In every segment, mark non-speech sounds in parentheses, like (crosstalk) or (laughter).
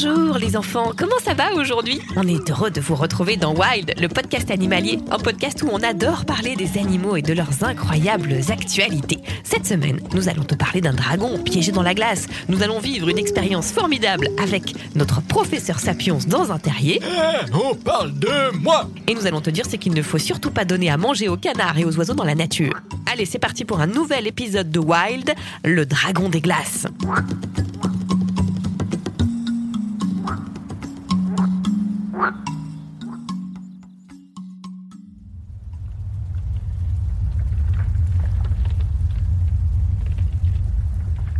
Bonjour les enfants, comment ça va aujourd'hui? On est heureux de vous retrouver dans Wild, le podcast animalier, un podcast où on adore parler des animaux et de leurs incroyables actualités. Cette semaine, nous allons te parler d'un dragon piégé dans la glace. Nous allons vivre une expérience formidable avec notre professeur Sapiens dans un terrier. Eh, on parle de moi Et nous allons te dire ce qu'il ne faut surtout pas donner à manger aux canards et aux oiseaux dans la nature. Allez, c'est parti pour un nouvel épisode de Wild, le dragon des glaces.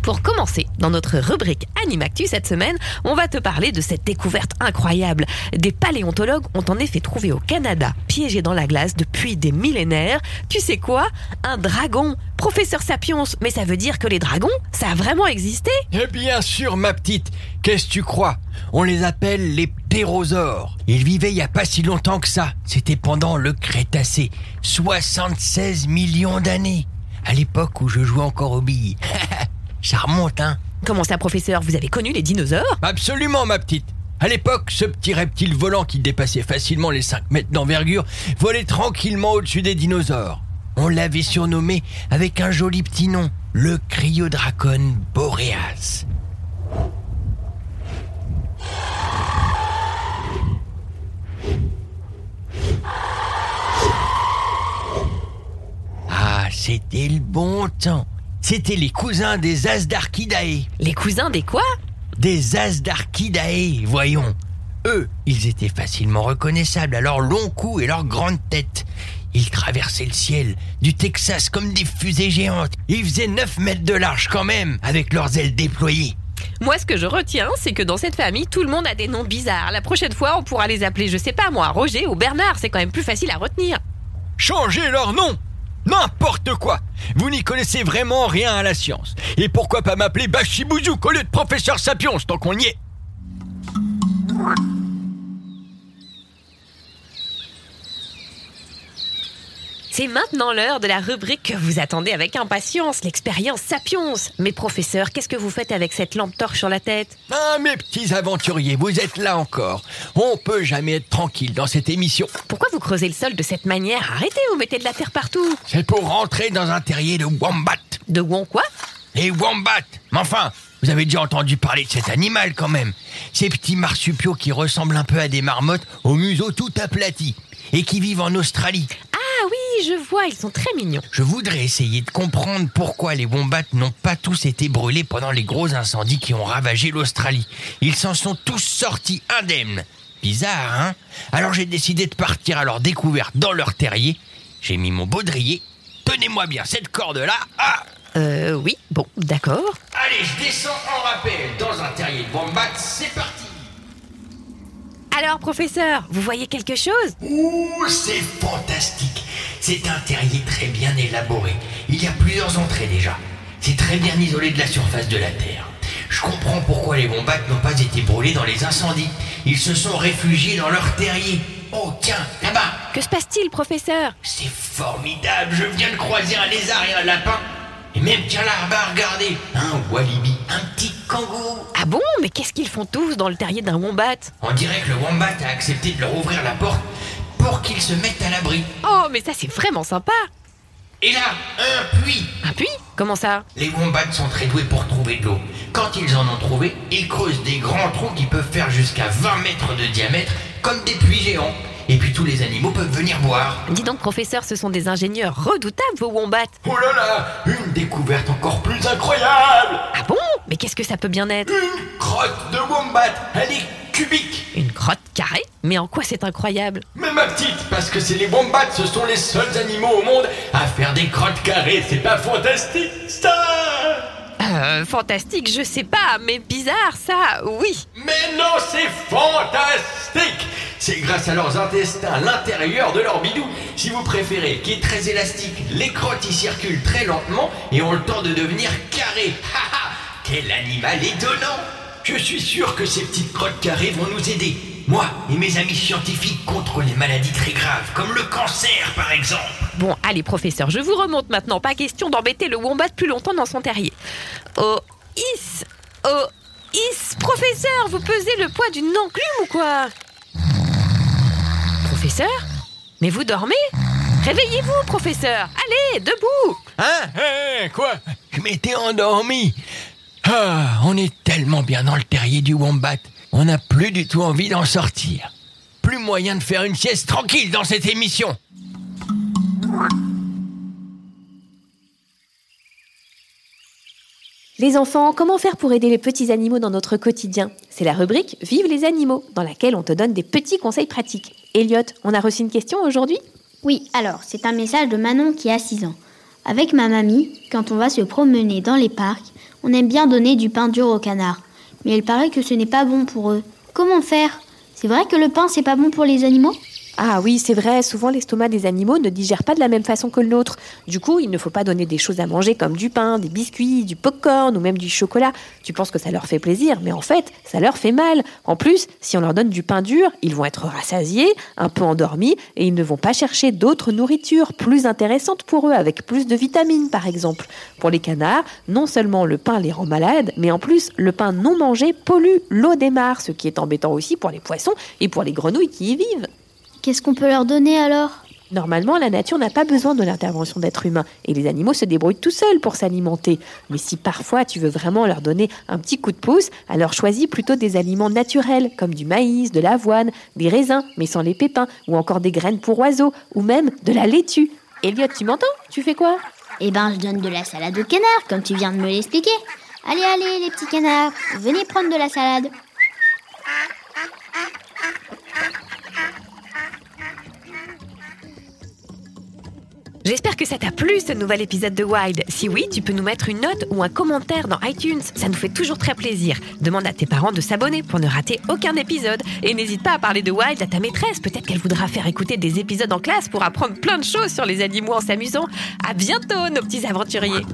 Pour commencer, dans notre rubrique Animactu cette semaine, on va te parler de cette découverte incroyable. Des paléontologues ont en effet trouvé au Canada, piégé dans la glace depuis des millénaires, tu sais quoi? Un dragon Professeur Sapiens, mais ça veut dire que les dragons, ça a vraiment existé? Eh bien sûr, ma petite, qu'est-ce que tu crois? On les appelle les ptérosaures. Ils vivaient il y a pas si longtemps que ça. C'était pendant le Crétacé. 76 millions d'années. À l'époque où je jouais encore aux billes. Ça remonte, hein Comment ça, professeur? Vous avez connu les dinosaures? Absolument, ma petite. À l'époque, ce petit reptile volant qui dépassait facilement les 5 mètres d'envergure volait tranquillement au-dessus des dinosaures. On l'avait surnommé avec un joli petit nom, le Cryodracon boreas. Ah, c'était le bon temps. C'était les cousins des Asdarchidae. Les cousins des quoi? Des Asdarchidae, voyons. Eux, ils étaient facilement reconnaissables à leur long cou et leur grande tête. Ils traversaient le ciel, du Texas comme des fusées géantes. Ils faisaient 9 mètres de large quand même, avec leurs ailes déployées. Moi, ce que je retiens, c'est que dans cette famille, tout le monde a des noms bizarres. La prochaine fois, on pourra les appeler, je sais pas moi, Roger ou Bernard. C'est quand même plus facile à retenir. Changez leur nom N'importe quoi Vous n'y connaissez vraiment rien à la science. Et pourquoi pas m'appeler Bachibouzouk au lieu de professeur Sapiens tant qu'on y est C'est maintenant l'heure de la rubrique que vous attendez avec impatience, l'expérience Sapiens. Mais professeur, qu'est-ce que vous faites avec cette lampe torche sur la tête? Ah, mes petits aventuriers, vous êtes là encore. On peut jamais être tranquille dans cette émission. Pourquoi vous creusez le sol de cette manière? Arrêtez, vous mettez de la terre partout. C'est pour rentrer dans un terrier de wombat. De Won quoi? Et wombat Mais enfin, vous avez déjà entendu parler de cet animal quand même. Ces petits marsupiaux qui ressemblent un peu à des marmottes au museau tout aplati et qui vivent en Australie. Ah oui, je vois, ils sont très mignons. Je voudrais essayer de comprendre pourquoi les wombats n'ont pas tous été brûlés pendant les gros incendies qui ont ravagé l'Australie. Ils s'en sont tous sortis indemnes. Bizarre, hein? Alors j'ai décidé de partir à leur découverte dans leur terrier. J'ai mis mon baudrier. Tenez-moi bien cette corde-là. Ah Euh, oui, bon, d'accord. Allez, je descends en rappel dans un terrier de wombats. C'est parti Alors, professeur, vous voyez quelque chose? Ouh, c'est fantastique. C'est un terrier très bien élaboré. Il y a plusieurs entrées déjà. C'est très bien isolé de la surface de la Terre. Je comprends pourquoi les wombats n'ont pas été brûlés dans les incendies. Ils se sont réfugiés dans leur terrier. Oh, tiens, là-bas. Que se passe-t-il, professeur? C'est formidable. Je viens de croiser un lézard et un lapin. Et même, tiens là-bas, regardez. Un walibi, un petit kangourou. Ah bon? Mais qu'est-ce qu'ils font tous dans le terrier d'un wombat? On dirait que le wombat a accepté de leur ouvrir la porte pour qu'ils se mettent à l'abri. Oh, mais ça c'est vraiment sympa Et là, un puits Un puits? Comment ça? Les wombats sont très doués pour trouver de l'eau. Quand ils en ont trouvé, ils creusent des grands trous qui peuvent faire jusqu'à 20 mètres de diamètre, comme des puits géants. Et puis tous les animaux peuvent venir boire. Dis donc, professeur, ce sont des ingénieurs redoutables, vos wombats. Oh là là Une découverte encore plus incroyable Ah bon? Mais qu'est-ce que ça peut bien être? Une crotte de wombat Elle est cubique Une crotte carrée Mais en quoi c'est incroyable Mais ma petite, parce que c'est les wombats, ce sont les seuls animaux au monde à faire des crottes carrées. C'est pas fantastique, ça Euh, fantastique, je sais pas, mais bizarre, ça, oui. Mais non, c'est fantastique C'est grâce à leurs intestins, l'intérieur de leur bidou, si vous préférez, qui est très élastique. Les crottes y circulent très lentement et ont le temps de devenir carrées. (laughs) Ha ha Quel animal étonnant Je suis sûr que ces petites crottes carrées vont nous aider. Moi et mes amis scientifiques contre les maladies très graves, comme le cancer par exemple. Bon, allez, professeur, je vous remonte maintenant. Pas question d'embêter le wombat plus longtemps dans son terrier. Oh, is Oh, is Professeur, vous pesez le poids d'une enclume ou quoi? Professeur? Mais vous dormez? Réveillez-vous, professeur Allez, debout Hein? Hein? Quoi? Je m'étais endormi. Ah, on est tellement bien dans le terrier du wombat. On n'a plus du tout envie d'en sortir. Plus moyen de faire une sieste tranquille dans cette émission. Les enfants, comment faire pour aider les petits animaux dans notre quotidien? C'est la rubrique Vive les animaux, dans laquelle on te donne des petits conseils pratiques. Elliot, on a reçu une question aujourd'hui? Oui, alors, c'est un message de Manon qui a 6 ans. Avec ma mamie, quand on va se promener dans les parcs, on aime bien donner du pain dur aux canards. Mais il paraît que ce n'est pas bon pour eux. Comment faire? C'est vrai que le pain, c'est pas bon pour les animaux? Ah oui, c'est vrai, souvent l'estomac des animaux ne digère pas de la même façon que le nôtre. Du coup, il ne faut pas donner des choses à manger comme du pain, des biscuits, du popcorn ou même du chocolat. Tu penses que ça leur fait plaisir, mais en fait, ça leur fait mal. En plus, si on leur donne du pain dur, ils vont être rassasiés, un peu endormis, et ils ne vont pas chercher d'autres nourritures plus intéressantes pour eux, avec plus de vitamines par exemple. Pour les canards, non seulement le pain les rend malades, mais en plus, le pain non mangé pollue l'eau des mares, ce qui est embêtant aussi pour les poissons et pour les grenouilles qui y vivent. Qu'est-ce qu'on peut leur donner alors? Normalement, la nature n'a pas besoin de l'intervention d'êtres humains et les animaux se débrouillent tout seuls pour s'alimenter. Mais si parfois tu veux vraiment leur donner un petit coup de pouce, alors choisis plutôt des aliments naturels comme du maïs, de l'avoine, des raisins mais sans les pépins ou encore des graines pour oiseaux ou même de la laitue. Elliot, tu m'entends? Tu fais quoi? Eh ben, je donne de la salade aux canards, comme tu viens de me l'expliquer. Allez, allez, les petits canards, venez prendre de la salade. J'espère que ça t'a plu ce nouvel épisode de Wild. Si oui, tu peux nous mettre une note ou un commentaire dans iTunes. Ça nous fait toujours très plaisir. Demande à tes parents de s'abonner pour ne rater aucun épisode. Et n'hésite pas à parler de Wild à ta maîtresse. Peut-être qu'elle voudra faire écouter des épisodes en classe pour apprendre plein de choses sur les animaux en s'amusant. À bientôt, nos petits aventuriers.